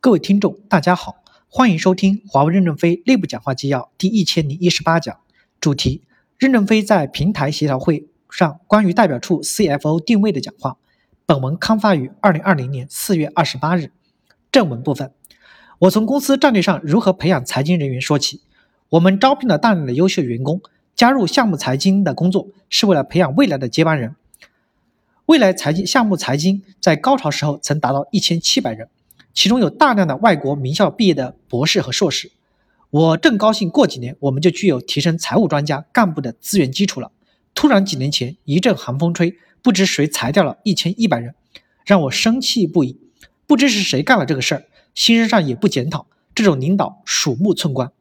各位听众，大家好，欢迎收听华为任正非内部讲话纪要第一千零一十八讲，主题：任正非在平台协调会上关于代表处 CFO 定位的讲话。本文刊发于二零二零年四月二十八日。正文部分，我从公司战略上如何培养财经人员说起。我们招聘了大量的优秀员工，加入项目财经的工作是为了培养未来的接班人。未来财经项目财经在高潮时候曾达到一千七百人，其中有大量的外国名校毕业的博士和硕士。我正高兴过几年我们就具有提升财务专家干部的资源基础了。突然几年前一阵寒风吹，不知谁裁掉了一千一百人，让我生气不已。不知是谁干了这个事儿，新人上也不检讨，这种领导鼠目寸光。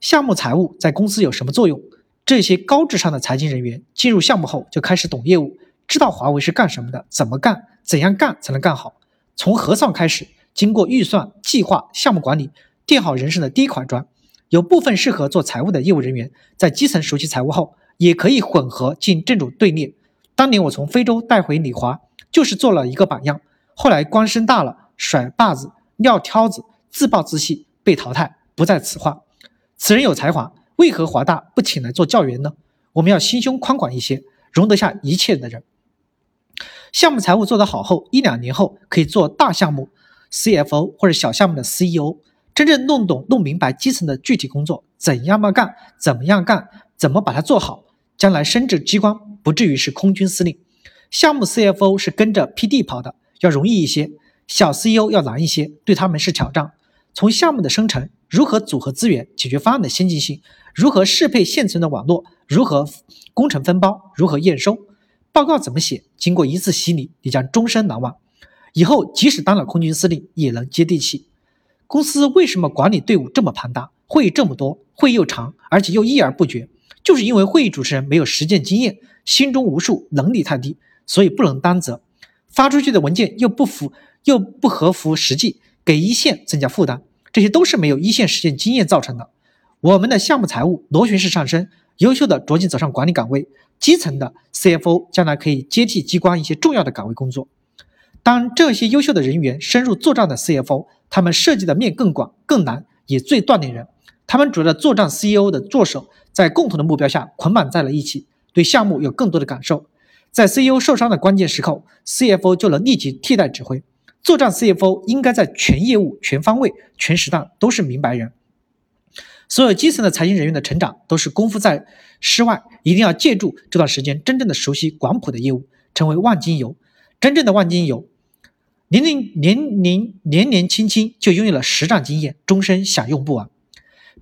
项目财务在公司有什么作用？这些高智商的财经人员进入项目后就开始懂业务。知道华为是干什么的，怎么干，怎样干才能干好。从核算开始，经过预算、计划、项目管理，垫好人生的第一块砖。有部分适合做财务的业务人员，在基层熟悉财务后，也可以混合进正主队列。当年我从非洲带回李华，就是做了一个榜样。后来官升大了，甩把子、撂挑子、自暴自弃，被淘汰，不在此话。此人有才华，为何华大不请来做教员呢？我们要心胸宽广一些，容得下一切的人。项目财务做得好后，一两年后可以做大项目 CFO 或者小项目的 CEO，真正弄懂、弄明白基层的具体工作怎样么干，怎么样干，怎么把它做好，将来升至机关不至于是空军司令。项目 CFO 是跟着 PD 跑的，要容易一些；小 CEO 要难一些，对他们是挑战。从项目的生成，如何组合资源，解决方案的先进性，如何适配现存的网络，如何工程分包，如何验收。报告怎么写？经过一次洗礼，你将终身难忘。以后即使当了空军司令，也能接地气。公司为什么管理队伍这么庞大，会议这么多，会又长，而且又议而不决？就是因为会议主持人没有实践经验，心中无数，能力太低，所以不能担责。发出去的文件又不符，又不合乎实际，给一线增加负担，这些都是没有一线实践经验造成的。我们的项目财务螺旋式上升，优秀的着紧走上管理岗位。基层的 CFO 将来可以接替机关一些重要的岗位工作。当这些优秀的人员深入作战的 CFO，他们涉及的面更广、更难，也最锻炼人。他们主要的作战 CEO 的助手，在共同的目标下捆绑在了一起，对项目有更多的感受。在 CEO 受伤的关键时刻，CFO 就能立即替代指挥。作战 CFO 应该在全业务、全方位、全时段都是明白人。所有基层的财经人员的成长都是功夫在室外，一定要借助这段时间真正的熟悉广谱的业务，成为万金油。真正的万金油，年龄年龄年年轻轻就拥有了实战经验，终身享用不完。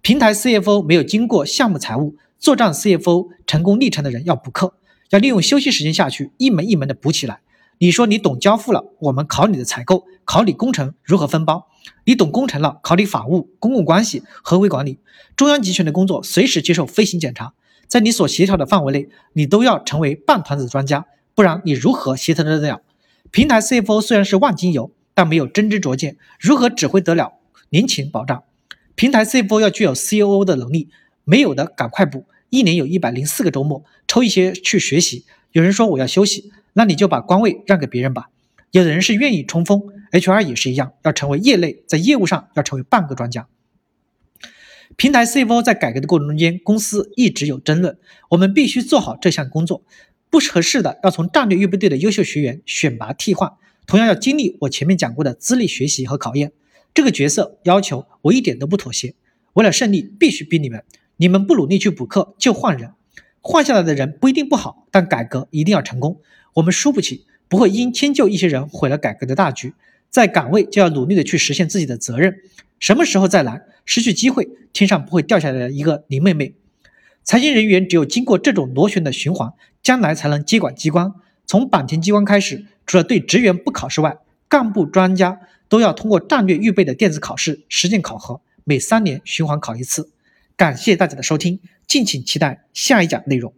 平台 CFO 没有经过项目财务作账 CFO 成功历程的人要补课，要利用休息时间下去一门一门的补起来。你说你懂交付了，我们考你的采购，考你工程如何分包；你懂工程了，考你法务、公共关系、合规管理。中央集权的工作随时接受飞行检查，在你所协调的范围内，你都要成为半团子专家，不然你如何协调得了？平台 CFO 虽然是万金油，但没有真知灼见，如何指挥得了年勤保障？平台 CFO 要具有 COO 的能力，没有的赶快补。一年有一百零四个周末，抽一些去学习。有人说我要休息。那你就把官位让给别人吧。有的人是愿意冲锋，HR 也是一样，要成为业内，在业务上要成为半个专家。平台 CFO 在改革的过程中间，公司一直有争论，我们必须做好这项工作。不合适的，要从战略预备队的优秀学员选拔替换，同样要经历我前面讲过的资历学习和考验。这个角色要求我一点都不妥协，为了胜利必须逼你们，你们不努力去补课就换人，换下来的人不一定不好，但改革一定要成功。我们输不起，不会因迁就一些人毁了改革的大局。在岗位就要努力的去实现自己的责任。什么时候再来，失去机会，天上不会掉下来一个林妹妹。财经人员只有经过这种螺旋的循环，将来才能接管机关。从坂田机关开始，除了对职员不考试外，干部专家都要通过战略预备的电子考试实践考核，每三年循环考一次。感谢大家的收听，敬请期待下一讲内容。